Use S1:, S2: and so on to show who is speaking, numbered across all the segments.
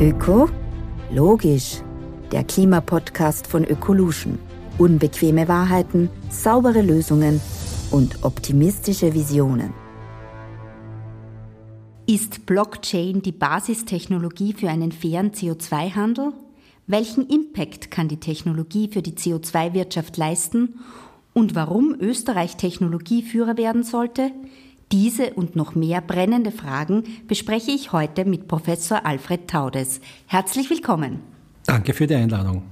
S1: Öko? Logisch. Der Klimapodcast von Ökolution. Unbequeme Wahrheiten, saubere Lösungen und optimistische Visionen.
S2: Ist Blockchain die Basistechnologie für einen fairen CO2-Handel? Welchen Impact kann die Technologie für die CO2-Wirtschaft leisten? Und warum Österreich Technologieführer werden sollte? Diese und noch mehr brennende Fragen bespreche ich heute mit Professor Alfred Taudes. Herzlich willkommen.
S3: Danke für die Einladung.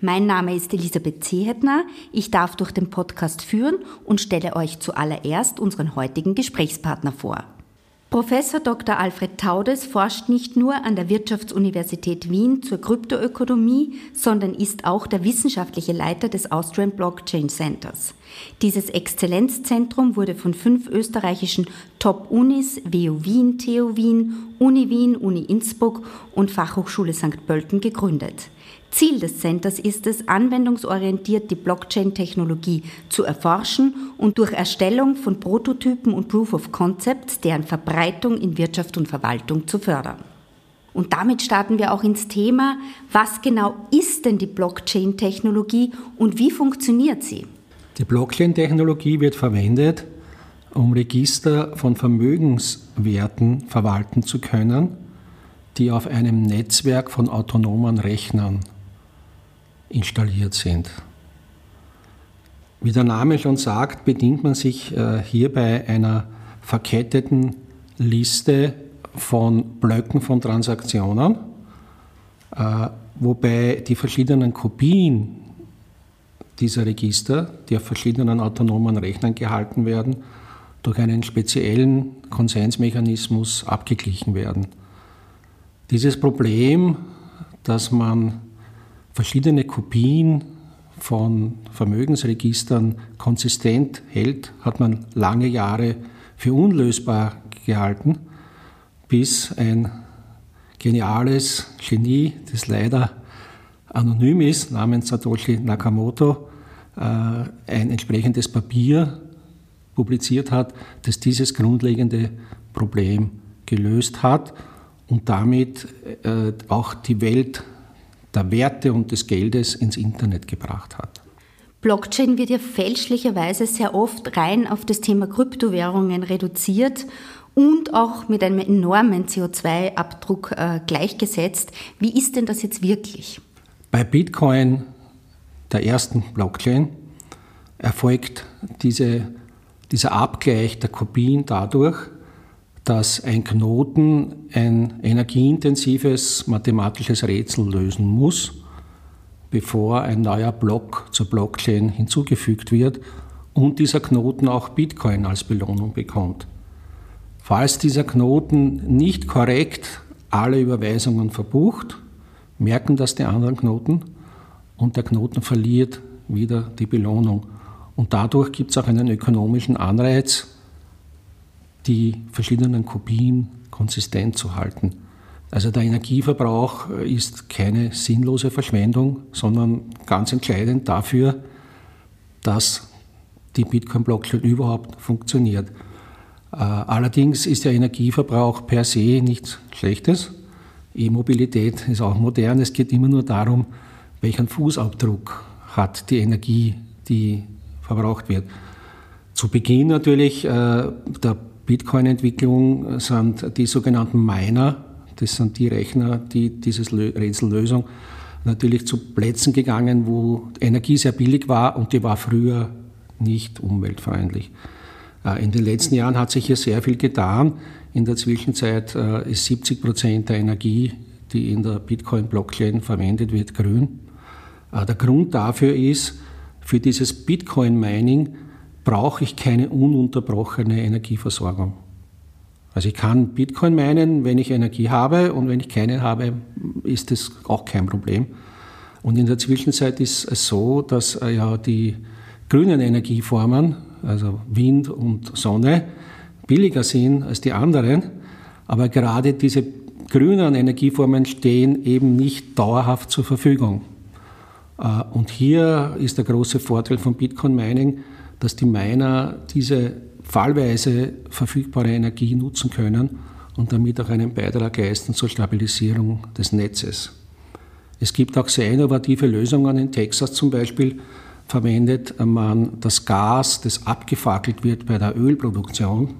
S2: Mein Name ist Elisabeth Zehetner. Ich darf durch den Podcast führen und stelle euch zuallererst unseren heutigen Gesprächspartner vor. Professor Dr. Alfred Taudes forscht nicht nur an der Wirtschaftsuniversität Wien zur Kryptoökonomie, sondern ist auch der wissenschaftliche Leiter des Austrian Blockchain Centers. Dieses Exzellenzzentrum wurde von fünf österreichischen Top-Unis, WU Wien, TU Wien, Uni Wien, Uni Innsbruck und Fachhochschule St. Pölten gegründet. Ziel des Centers ist es, anwendungsorientiert die Blockchain-Technologie zu erforschen und durch Erstellung von Prototypen und Proof of Concepts deren Verbreitung in Wirtschaft und Verwaltung zu fördern. Und damit starten wir auch ins Thema, was genau ist denn die Blockchain-Technologie und wie funktioniert sie?
S3: Die Blockchain-Technologie wird verwendet, um Register von Vermögenswerten verwalten zu können, die auf einem Netzwerk von autonomen Rechnern installiert sind. Wie der Name schon sagt, bedient man sich äh, hierbei einer verketteten Liste von Blöcken von Transaktionen, äh, wobei die verschiedenen Kopien dieser Register, die auf verschiedenen autonomen Rechnern gehalten werden, durch einen speziellen Konsensmechanismus abgeglichen werden. Dieses Problem, dass man verschiedene Kopien von Vermögensregistern konsistent hält, hat man lange Jahre für unlösbar gehalten, bis ein geniales Genie, das leider anonym ist, namens Satoshi Nakamoto, äh, ein entsprechendes Papier publiziert hat, das dieses grundlegende Problem gelöst hat und damit äh, auch die Welt der Werte und des Geldes ins Internet gebracht hat.
S2: Blockchain wird ja fälschlicherweise sehr oft rein auf das Thema Kryptowährungen reduziert und auch mit einem enormen CO2-Abdruck äh, gleichgesetzt. Wie ist denn das jetzt wirklich?
S3: Bei Bitcoin, der ersten Blockchain, erfolgt diese, dieser Abgleich der Kopien dadurch, dass ein Knoten ein energieintensives mathematisches Rätsel lösen muss, bevor ein neuer Block zur Blockchain hinzugefügt wird und dieser Knoten auch Bitcoin als Belohnung bekommt. Falls dieser Knoten nicht korrekt alle Überweisungen verbucht, merken das die anderen Knoten und der Knoten verliert wieder die Belohnung. Und dadurch gibt es auch einen ökonomischen Anreiz, die verschiedenen Kopien konsistent zu halten. Also der Energieverbrauch ist keine sinnlose Verschwendung, sondern ganz entscheidend dafür, dass die Bitcoin-Blockchain überhaupt funktioniert. Äh, allerdings ist der Energieverbrauch per se nichts Schlechtes. E-Mobilität ist auch modern. Es geht immer nur darum, welchen Fußabdruck hat die Energie, die verbraucht wird. Zu Beginn natürlich äh, der Bitcoin-Entwicklung sind die sogenannten Miner, das sind die Rechner, die dieses Rätsellösung natürlich zu Plätzen gegangen, wo Energie sehr billig war und die war früher nicht umweltfreundlich. Äh, in den letzten Jahren hat sich hier sehr viel getan. In der Zwischenzeit äh, ist 70 Prozent der Energie, die in der Bitcoin-Blockchain verwendet wird, grün. Äh, der Grund dafür ist, für dieses Bitcoin-Mining brauche ich keine ununterbrochene Energieversorgung. Also ich kann Bitcoin meinen, wenn ich Energie habe und wenn ich keine habe, ist das auch kein Problem. Und in der Zwischenzeit ist es so, dass äh, ja die grünen Energieformen, also Wind und Sonne, billiger sind als die anderen. Aber gerade diese grünen Energieformen stehen eben nicht dauerhaft zur Verfügung. Äh, und hier ist der große Vorteil von Bitcoin Mining, dass die Miner diese fallweise verfügbare Energie nutzen können und damit auch einen Beitrag leisten zur Stabilisierung des Netzes. Es gibt auch sehr innovative Lösungen. In Texas zum Beispiel verwendet man das Gas, das abgefackelt wird bei der Ölproduktion,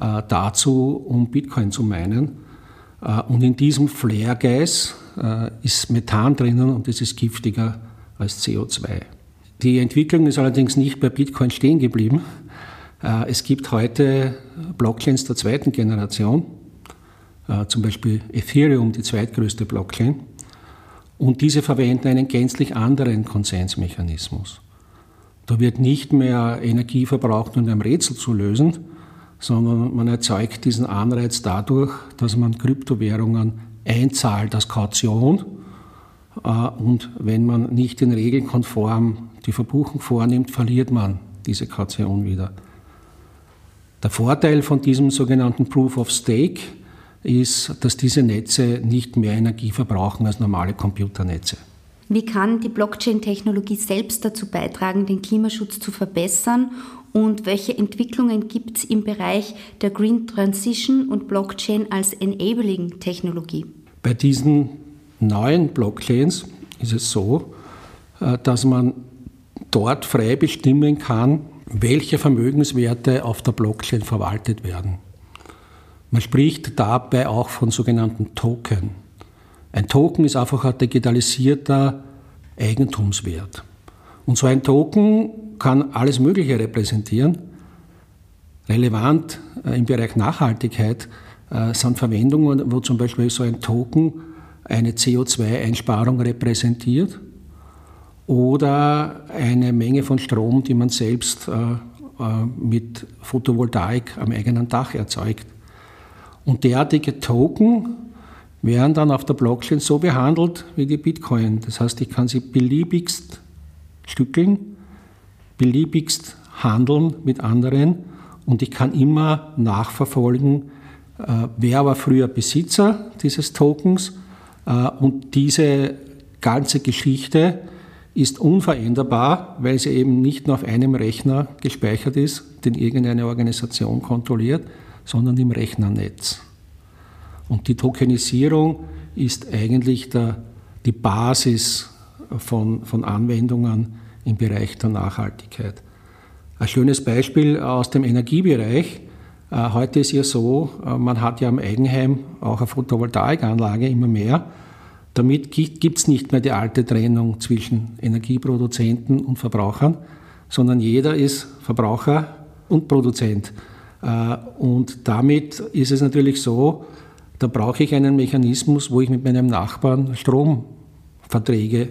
S3: äh, dazu, um Bitcoin zu meinen. Äh, und in diesem Flare-Gas äh, ist Methan drinnen und es ist giftiger als CO2. Die Entwicklung ist allerdings nicht bei Bitcoin stehen geblieben. Äh, es gibt heute Blockchains der zweiten Generation, äh, zum Beispiel Ethereum, die zweitgrößte Blockchain. Und diese verwenden einen gänzlich anderen Konsensmechanismus. Da wird nicht mehr Energie verbraucht, um ein Rätsel zu lösen, sondern man erzeugt diesen Anreiz dadurch, dass man Kryptowährungen einzahlt als Kaution. Äh, und wenn man nicht in Regeln konform die Verbuchung vornimmt, verliert man diese Kaution wieder. Der Vorteil von diesem sogenannten Proof of Stake ist, dass diese Netze nicht mehr Energie verbrauchen als normale Computernetze.
S2: Wie kann die Blockchain-Technologie selbst dazu beitragen, den Klimaschutz zu verbessern? Und welche Entwicklungen gibt es im Bereich der Green Transition und Blockchain als Enabling-Technologie?
S3: Bei diesen neuen Blockchains ist es so, äh, dass man dort frei bestimmen kann, welche Vermögenswerte auf der Blockchain verwaltet werden. Man spricht dabei auch von sogenannten Token. Ein Token ist einfach ein digitalisierter Eigentumswert. Und so ein Token kann alles Mögliche repräsentieren. Relevant äh, im Bereich Nachhaltigkeit äh, sind Verwendungen, wo zum Beispiel so ein Token eine CO2-Einsparung repräsentiert oder eine Menge von Strom, die man selbst äh, äh, mit Photovoltaik am eigenen Dach erzeugt. Und derartige Token werden dann auf der Blockchain so behandelt wie die Bitcoin. Das heißt, ich kann sie beliebigst stückeln, beliebigst handeln mit anderen und ich kann immer nachverfolgen, äh, wer war früher Besitzer dieses Tokens und diese ganze Geschichte ist unveränderbar, weil sie eben nicht nur auf einem Rechner gespeichert ist, den irgendeine Organisation kontrolliert, sondern im Rechnernetz. Und die Tokenisierung ist eigentlich der, die Basis von, von Anwendungen im Bereich der Nachhaltigkeit. Ein schönes Beispiel aus dem Energiebereich. Äh, heute ist ja so, äh, man hat ja am Eigenheim auch eine Photovoltaikanlage immer mehr. Damit gibt es nicht mehr die alte Trennung zwischen Energieproduzenten und Verbrauchern, sondern jeder ist Verbraucher und Produzent. Äh, und damit ist es natürlich so, da brauche ich einen Mechanismus, wo ich mit meinem Nachbarn Stromverträge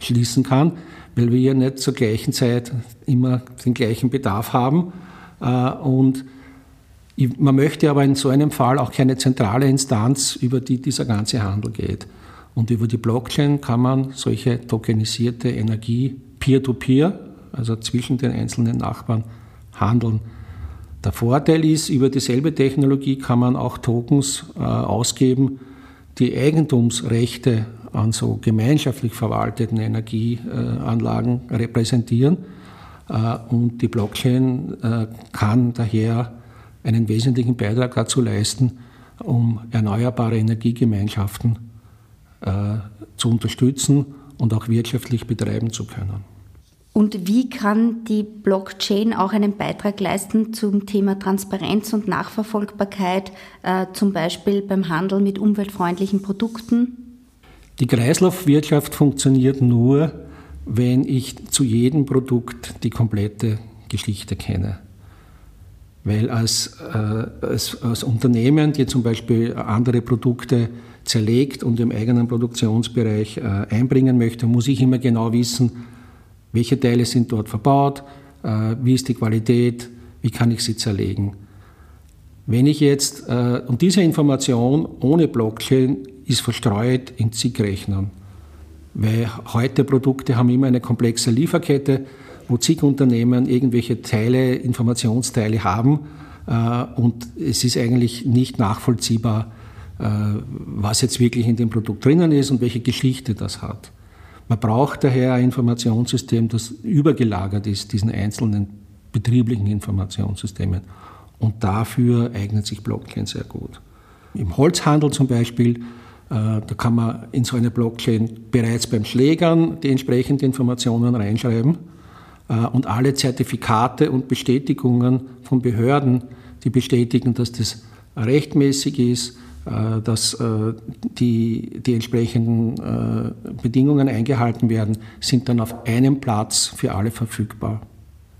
S3: schließen kann, weil wir ja nicht zur gleichen Zeit immer den gleichen Bedarf haben. Äh, und man möchte aber in so einem Fall auch keine zentrale Instanz, über die dieser ganze Handel geht. Und über die Blockchain kann man solche tokenisierte Energie peer-to-peer, also zwischen den einzelnen Nachbarn, handeln. Der Vorteil ist, über dieselbe Technologie kann man auch Tokens äh, ausgeben, die Eigentumsrechte an so gemeinschaftlich verwalteten Energieanlagen äh, repräsentieren. Äh, und die Blockchain äh, kann daher einen wesentlichen Beitrag dazu leisten, um erneuerbare Energiegemeinschaften äh, zu unterstützen und auch wirtschaftlich betreiben zu können.
S2: Und wie kann die Blockchain auch einen Beitrag leisten zum Thema Transparenz und Nachverfolgbarkeit, äh, zum Beispiel beim Handel mit umweltfreundlichen Produkten?
S3: Die Kreislaufwirtschaft funktioniert nur, wenn ich zu jedem Produkt die komplette Geschichte kenne. Weil als, äh, als, als Unternehmen, die zum Beispiel andere Produkte zerlegt und im eigenen Produktionsbereich äh, einbringen möchte, muss ich immer genau wissen, welche Teile sind dort verbaut, äh, wie ist die Qualität, wie kann ich sie zerlegen. Wenn ich jetzt, äh, und diese Information ohne Blockchain ist verstreut in zig Rechnern, weil heute Produkte haben immer eine komplexe Lieferkette, wo zig Unternehmen irgendwelche Teile, Informationsteile haben und es ist eigentlich nicht nachvollziehbar, was jetzt wirklich in dem Produkt drinnen ist und welche Geschichte das hat. Man braucht daher ein Informationssystem, das übergelagert ist, diesen einzelnen betrieblichen Informationssystemen. Und dafür eignet sich Blockchain sehr gut. Im Holzhandel zum Beispiel, äh, da kann man in so eine Blockchain bereits beim Schlägern die entsprechenden Informationen reinschreiben äh, und alle Zertifikate und Bestätigungen von Behörden, die bestätigen, dass das rechtmäßig ist, äh, dass die, die entsprechenden Bedingungen eingehalten werden, sind dann auf einem Platz für alle verfügbar.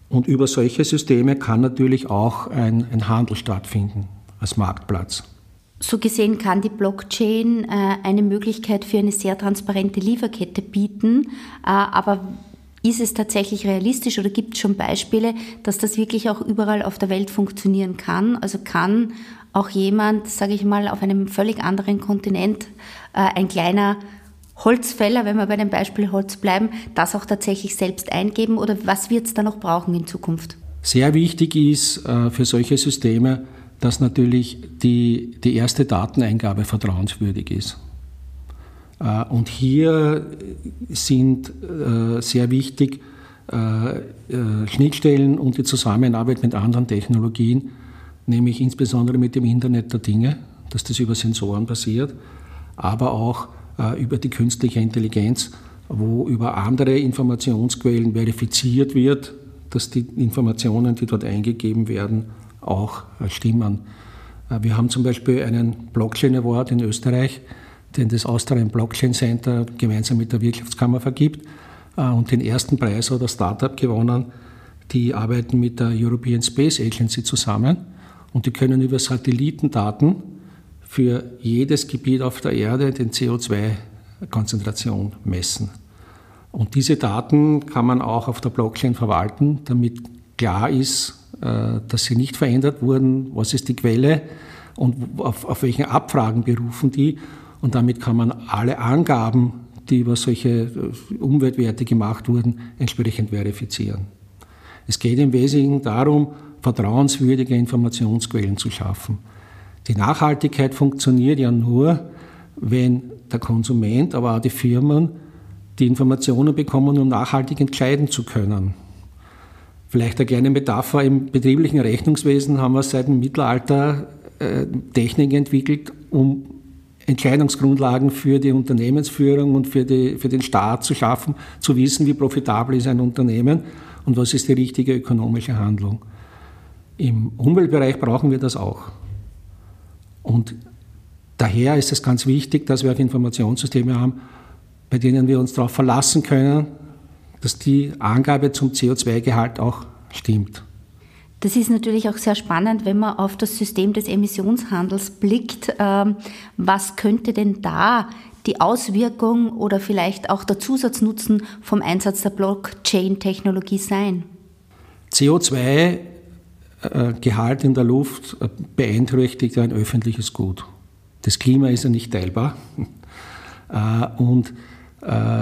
S3: Und über solche Systeme kann natürlich auch ein, ein Handel stattfinden als Marktplatz.
S2: So gesehen kann die Blockchain äh, eine Möglichkeit für eine sehr transparente Lieferkette bieten, äh, aber ist es tatsächlich realistisch oder gibt es schon Beispiele, dass das wirklich auch überall auf der Welt funktionieren kann? Also kann auch jemand, sage ich mal, auf einem völlig anderen Kontinent, äh, ein kleiner Holzfäller, wenn wir bei dem Beispiel Holz bleiben, das auch tatsächlich selbst eingeben oder was wird es da noch brauchen in Zukunft?
S3: Sehr wichtig ist äh, für solche Systeme, dass natürlich die, die erste Dateneingabe vertrauenswürdig ist. Äh, und hier sind sehr wichtig Schnittstellen und die Zusammenarbeit mit anderen Technologien, nämlich insbesondere mit dem Internet der Dinge, dass das über Sensoren passiert, aber auch äh, über die künstliche Intelligenz, wo über andere Informationsquellen verifiziert wird, dass die Informationen, die dort eingegeben werden, auch äh, stimmen. Äh, wir haben zum Beispiel einen Blockchain Award in Österreich, den das Austrian Blockchain Center gemeinsam mit der Wirtschaftskammer vergibt. Und den ersten Preis hat ein Startup gewonnen. Die arbeiten mit der European Space Agency zusammen und die können über Satellitendaten für jedes Gebiet auf der Erde den CO2-Konzentration messen. Und diese Daten kann man auch auf der Blockchain verwalten, damit klar ist, äh, dass sie nicht verändert wurden, was ist die Quelle und auf, auf welchen Abfragen berufen die. Und damit kann man alle Angaben, die über solche äh, Umweltwerte gemacht wurden, entsprechend verifizieren. Es geht im Wesentlichen darum, vertrauenswürdige Informationsquellen zu schaffen. Die Nachhaltigkeit funktioniert ja nur, wenn der Konsument, aber auch die Firmen die Informationen bekommen, um nachhaltig entscheiden zu können. Vielleicht eine kleine Metapher, im betrieblichen Rechnungswesen haben wir seit dem Mittelalter äh, Technik entwickelt, um Entscheidungsgrundlagen für die Unternehmensführung und für, die, für den Staat zu schaffen, zu wissen, wie profitabel ist ein Unternehmen und was ist die richtige ökonomische Handlung. Im Umweltbereich brauchen wir das auch. Und daher ist es ganz wichtig, dass wir auch Informationssysteme haben, bei denen wir uns darauf verlassen können, dass die Angabe zum CO2-Gehalt auch stimmt.
S2: Das ist natürlich auch sehr spannend, wenn man auf das System des Emissionshandels blickt. Ähm, was könnte denn da die Auswirkung oder vielleicht auch der Zusatznutzen vom Einsatz der Blockchain-Technologie sein?
S3: CO2 äh, Gehalt in der Luft äh, beeinträchtigt ein öffentliches Gut. Das Klima ist ja nicht teilbar. Äh, und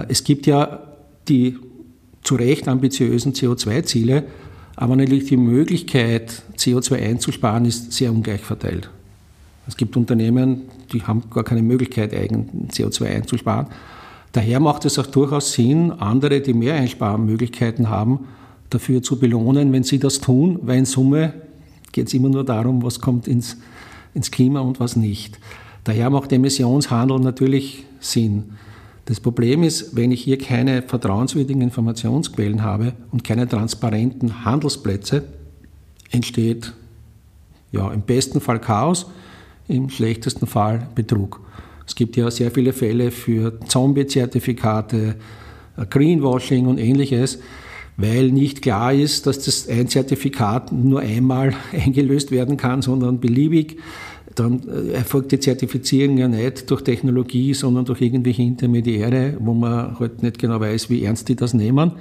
S3: es gibt ja die zu Recht ambitiösen CO2-Ziele, aber natürlich die Möglichkeit, CO2 einzusparen, ist sehr ungleich verteilt. Es gibt Unternehmen, die haben gar keine Möglichkeit, eigen CO2 einzusparen. Daher macht es auch durchaus Sinn, andere, die mehr Einsparmöglichkeiten haben, dafür zu belohnen, wenn sie das tun, weil in Summe geht es immer nur darum, was kommt ins, ins Klima und was nicht. Daher macht Emissionshandel natürlich Sinn. Das Problem ist, wenn ich hier keine vertrauenswürdigen Informationsquellen habe und keine transparenten Handelsplätze, entsteht ja, im besten Fall Chaos, im schlechtesten Fall Betrug. Es gibt ja sehr viele Fälle für Zombie-Zertifikate, Greenwashing und ähnliches weil nicht klar ist, dass das ein Zertifikat nur einmal eingelöst werden kann, sondern beliebig. Dann äh, erfolgt die Zertifizierung ja nicht durch Technologie, sondern durch irgendwelche Intermediäre, wo man halt nicht genau weiß, wie ernst die das nehmen.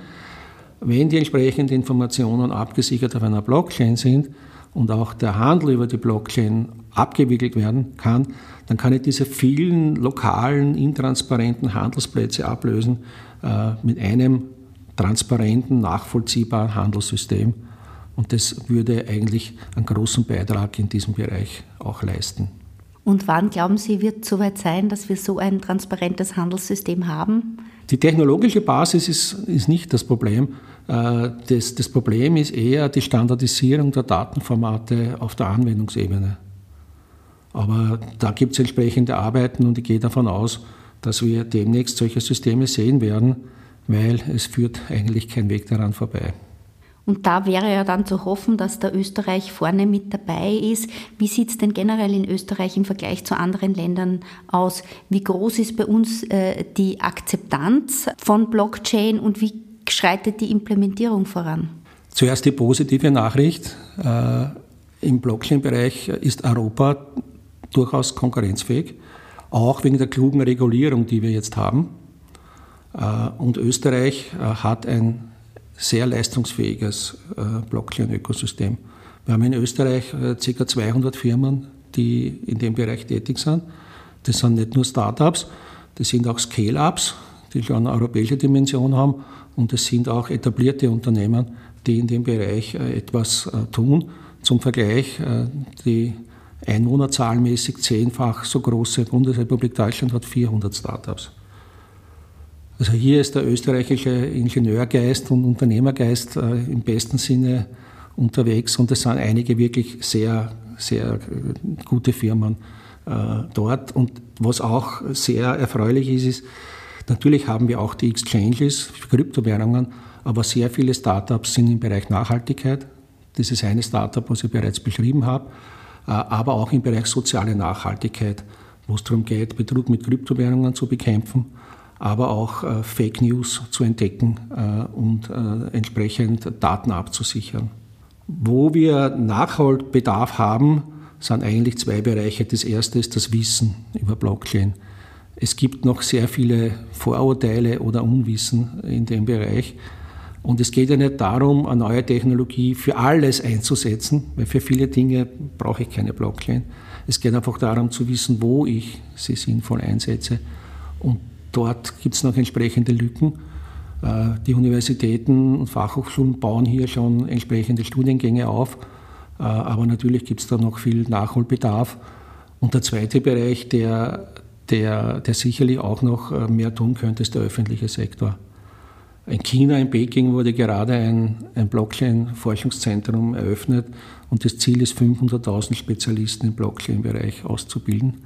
S3: Wenn die entsprechenden Informationen abgesichert auf einer Blockchain sind und auch der Handel über die Blockchain abgewickelt werden kann, dann kann ich diese vielen lokalen, intransparenten Handelsplätze ablösen äh, mit einem transparenten, nachvollziehbaren Handelssystem. Und das würde eigentlich einen großen Beitrag in diesem Bereich auch leisten.
S2: Und wann glauben Sie, wird es soweit sein, dass wir so ein transparentes Handelssystem haben?
S3: Die technologische Basis ist, ist nicht das Problem. Äh, das, das Problem ist eher die Standardisierung der Datenformate auf der Anwendungsebene. Aber da gibt es entsprechende Arbeiten und ich gehe davon aus, dass wir demnächst solche Systeme sehen werden, weil es führt eigentlich kein Weg daran vorbei.
S2: Und da wäre ja dann zu hoffen, dass der Österreich vorne mit dabei ist. Wie sieht es denn generell in Österreich im Vergleich zu anderen Ländern aus? Wie groß ist bei uns äh, die Akzeptanz von Blockchain und wie schreitet die Implementierung voran?
S3: Zuerst die positive Nachricht. Äh, Im Blockchain-Bereich ist Europa durchaus konkurrenzfähig, auch wegen der klugen Regulierung, die wir jetzt haben. Äh, und Österreich äh, hat ein sehr leistungsfähiges äh, Blockchain-Ökosystem. Wir haben in Österreich ca. 200 Firmen, die in dem Bereich tätig sind. Das sind nicht nur Startups, das sind auch Scale-Ups, die schon eine europäische Dimension haben und es sind auch etablierte Unternehmen, die in dem Bereich etwas tun. Zum Vergleich, die einwohnerzahlmäßig zehnfach so große Bundesrepublik Deutschland hat 400 Startups. Also hier ist der österreichische Ingenieurgeist und Unternehmergeist äh, im besten Sinne unterwegs und es sind einige wirklich sehr, sehr gute Firmen äh, dort. Und was auch sehr erfreulich ist, ist, natürlich haben wir auch die Exchanges für Kryptowährungen, aber sehr viele Startups sind im Bereich Nachhaltigkeit. Das ist eine Startup, was ich bereits beschrieben habe, äh, aber auch im Bereich soziale Nachhaltigkeit, wo es darum geht, Betrug mit Kryptowährungen zu bekämpfen aber auch äh, Fake News zu entdecken äh, und äh, entsprechend Daten abzusichern. Wo wir Nachholbedarf haben, sind eigentlich zwei Bereiche. Das erste ist das Wissen über Blockchain. Es gibt noch sehr viele Vorurteile oder Unwissen in dem Bereich. Und es geht ja nicht darum, eine neue Technologie für alles einzusetzen, weil für viele Dinge brauche ich keine Blockchain. Es geht einfach darum zu wissen, wo ich sie sinnvoll einsetze. Und Dort gibt es noch entsprechende Lücken. Äh, die Universitäten und Fachhochschulen bauen hier schon entsprechende Studiengänge auf, äh, aber natürlich gibt es da noch viel Nachholbedarf. Und der zweite Bereich, der, der, der sicherlich auch noch äh, mehr tun könnte, ist der öffentliche Sektor. In China, in Peking, wurde gerade ein, ein Blockchain-Forschungszentrum eröffnet und das Ziel ist, 500.000 Spezialisten im Blockchain-Bereich auszubilden.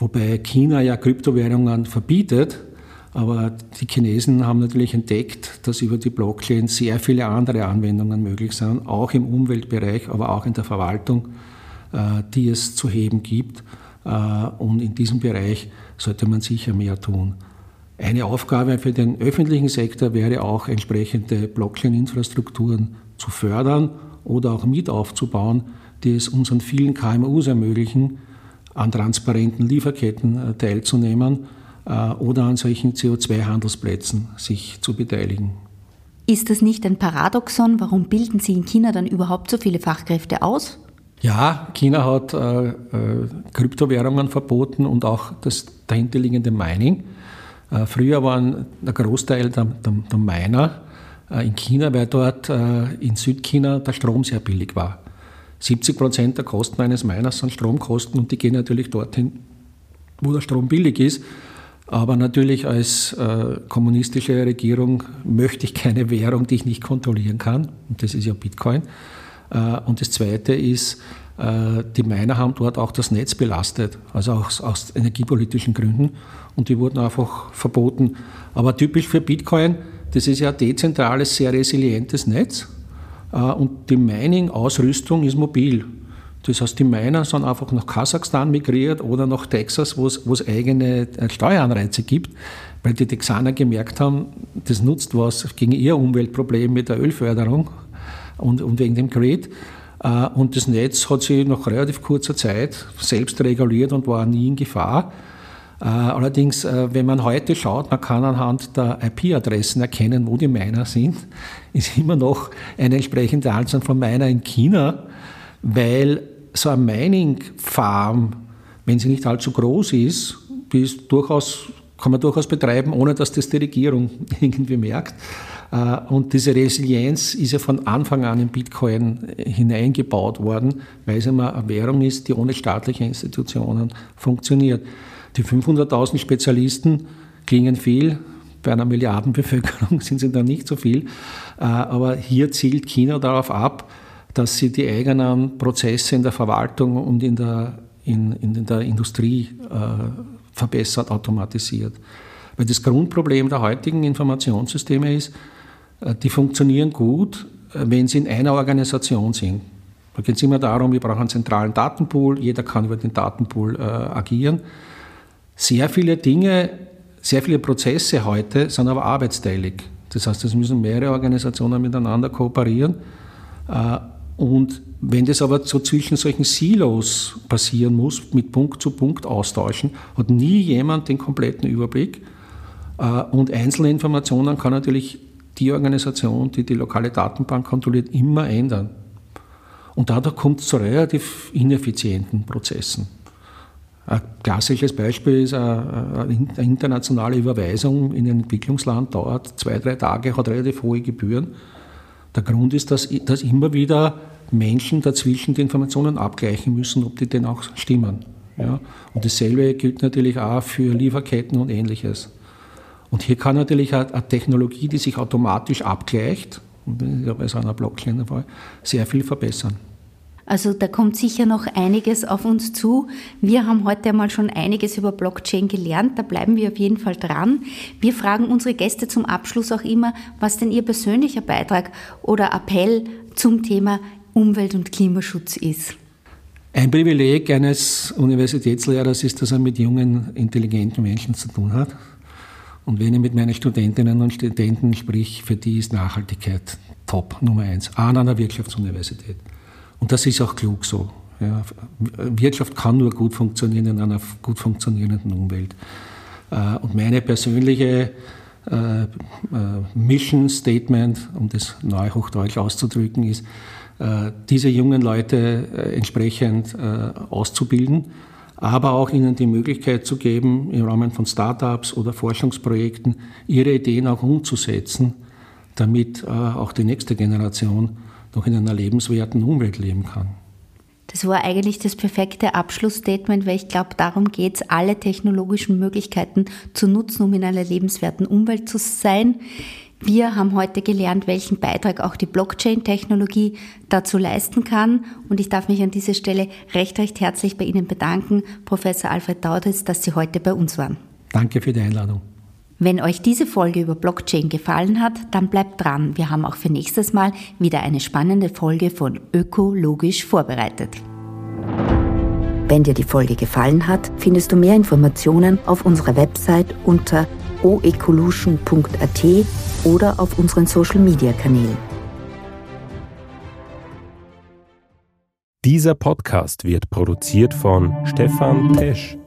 S3: Wobei China ja Kryptowährungen verbietet, aber die Chinesen haben natürlich entdeckt, dass über die Blockchain sehr viele andere Anwendungen möglich sind, auch im Umweltbereich, aber auch in der Verwaltung, äh, die es zu heben gibt. Äh, und in diesem Bereich sollte man sicher mehr tun. Eine Aufgabe für den öffentlichen Sektor wäre auch, entsprechende Blockchain-Infrastrukturen zu fördern oder auch mit aufzubauen, die es unseren vielen KMUs ermöglichen, an transparenten Lieferketten äh, teilzunehmen äh, oder an solchen CO2-Handelsplätzen sich zu beteiligen.
S2: Ist das nicht ein Paradoxon? Warum bilden Sie in China dann überhaupt so viele Fachkräfte aus?
S3: Ja, China hat äh, äh, Kryptowährungen verboten und auch das dahinterliegende Mining. Äh, früher waren der Großteil der, der, der Miner äh, in China, weil dort in Südchina der Strom sehr billig war. 70 Prozent der Kosten eines Miners sind Stromkosten und die gehen natürlich dorthin, wo der Strom billig ist. Aber natürlich als äh, kommunistische Regierung möchte ich keine Währung, die ich nicht kontrollieren kann. Und das ist ja Bitcoin. Äh, und das Zweite ist, äh, die Miner haben dort auch das Netz belastet, also auch aus, energiepolitischen Gründen. Und die wurden einfach verboten. Aber typisch für Bitcoin, das ist ja ein dezentrales, sehr resilientes Netz. Äh, und die Mining-Ausrüstung ist mobil. Das heißt, die Miner sind einfach nach Kasachstan migriert oder nach Texas, wo es, eigene äh, Steueranreize gibt, weil die Texaner gemerkt haben, das nutzt was gegen ihr Umweltproblem mit der Ölförderung und, und wegen dem Grid. Äh, und das Netz hat sich nach relativ kurzer Zeit selbst reguliert und war nie in Gefahr. Allerdings, wenn man heute schaut, man kann anhand der IP-Adressen erkennen, wo die Miner sind ist immer noch eine entsprechende Anzahl von Miner in China, weil so eine Mining-Farm, wenn sie nicht allzu groß ist, die ist durchaus, kann man durchaus betreiben, ohne dass das die Regierung irgendwie merkt. Äh, und diese Resilienz ist ja von Anfang an in Bitcoin hineingebaut worden, weil es immer eine Währung ist, die ohne staatliche Institutionen funktioniert. Die 500.000 Spezialisten klingen viel, Bei einer Milliardenbevölkerung sind sie dann nicht so viel. Äh, aber hier zielt China darauf ab, dass sie die eigenen Prozesse in der Verwaltung und in der, in, in der Industrie äh, verbessert, automatisiert. Weil das Grundproblem der heutigen Informationssysteme ist, äh, die funktionieren gut, wenn sie in einer Organisation sind. Da geht es immer darum, wir brauchen einen zentralen Datenpool, jeder kann über den Datenpool agieren. Sehr viele Dinge, sehr viele Prozesse heute sind aber arbeitsteilig. Das heißt, es müssen mehrere Organisationen miteinander kooperieren. Äh, und wenn das aber so zwischen solchen Silos passieren muss, mit Punkt zu Punkt austauschen, hat nie jemand den kompletten Überblick. Äh, und einzelne Informationen kann natürlich die Organisation, die die lokale Datenbank kontrolliert, immer ändern. Und dadurch kommt es zu relativ ineffizienten Prozessen. Ein klassisches Beispiel ist eine, internationale Überweisung in ein Entwicklungsland, dauert zwei, drei Tage, hat relativ hohe Gebühren. Der Grund ist, dass, dass immer wieder Menschen dazwischen die Informationen abgleichen müssen, ob die denn auch stimmen. Ja? Und dasselbe gilt natürlich auch für Lieferketten und ähnliches. Und hier kann natürlich eine Technologie, die sich automatisch abgleicht, bei so einer Blockchain der Fall, sehr viel verbessern.
S2: Also da kommt sicher noch einiges auf uns zu. Wir haben heute einmal schon einiges über Blockchain gelernt, da bleiben wir auf jeden Fall dran. Wir fragen unsere Gäste zum Abschluss auch immer, was denn ihr persönlicher Beitrag oder Appell zum Thema Umwelt- und Klimaschutz ist.
S3: Ein Privileg eines Universitätslehrers ist, dass er mit jungen, intelligenten Menschen zu tun hat. Und wenn ich mit meinen Studentinnen und Studenten sprich, für die ist Nachhaltigkeit top, Nummer eins, an einer Wirtschaftsuniversität. Und das ist auch klug so. Ja, Wirtschaft kann nur gut funktionieren in einer gut funktionierenden Umwelt. Äh, und meine persönliche äh, äh, Mission Statement, um das neuhochdeutsch auszudrücken, ist, diese jungen Leute entsprechend auszubilden, aber auch ihnen die Möglichkeit zu geben, im Rahmen von Startups oder Forschungsprojekten ihre Ideen auch umzusetzen, damit auch die nächste Generation noch in einer lebenswerten Umwelt leben kann.
S2: Das war eigentlich das perfekte Abschlussstatement, weil ich glaube, darum geht es, alle technologischen Möglichkeiten zu nutzen, um in einer lebenswerten Umwelt zu sein. Wir haben heute gelernt, welchen Beitrag auch die Blockchain-Technologie dazu leisten kann. Und ich darf mich an dieser Stelle recht, recht herzlich bei Ihnen bedanken, Professor Alfred Dauditz, dass Sie heute bei uns waren.
S3: Danke für die Einladung.
S2: Wenn euch diese Folge über Blockchain gefallen hat, dann bleibt dran. Wir haben auch für nächstes Mal wieder eine spannende Folge von Ökologisch vorbereitet.
S1: Wenn dir die Folge gefallen hat, findest du mehr Informationen auf unserer Website unter oecolution.at oder auf unseren Social Media Kanälen.
S4: Dieser Podcast wird produziert von Stefan Tesch.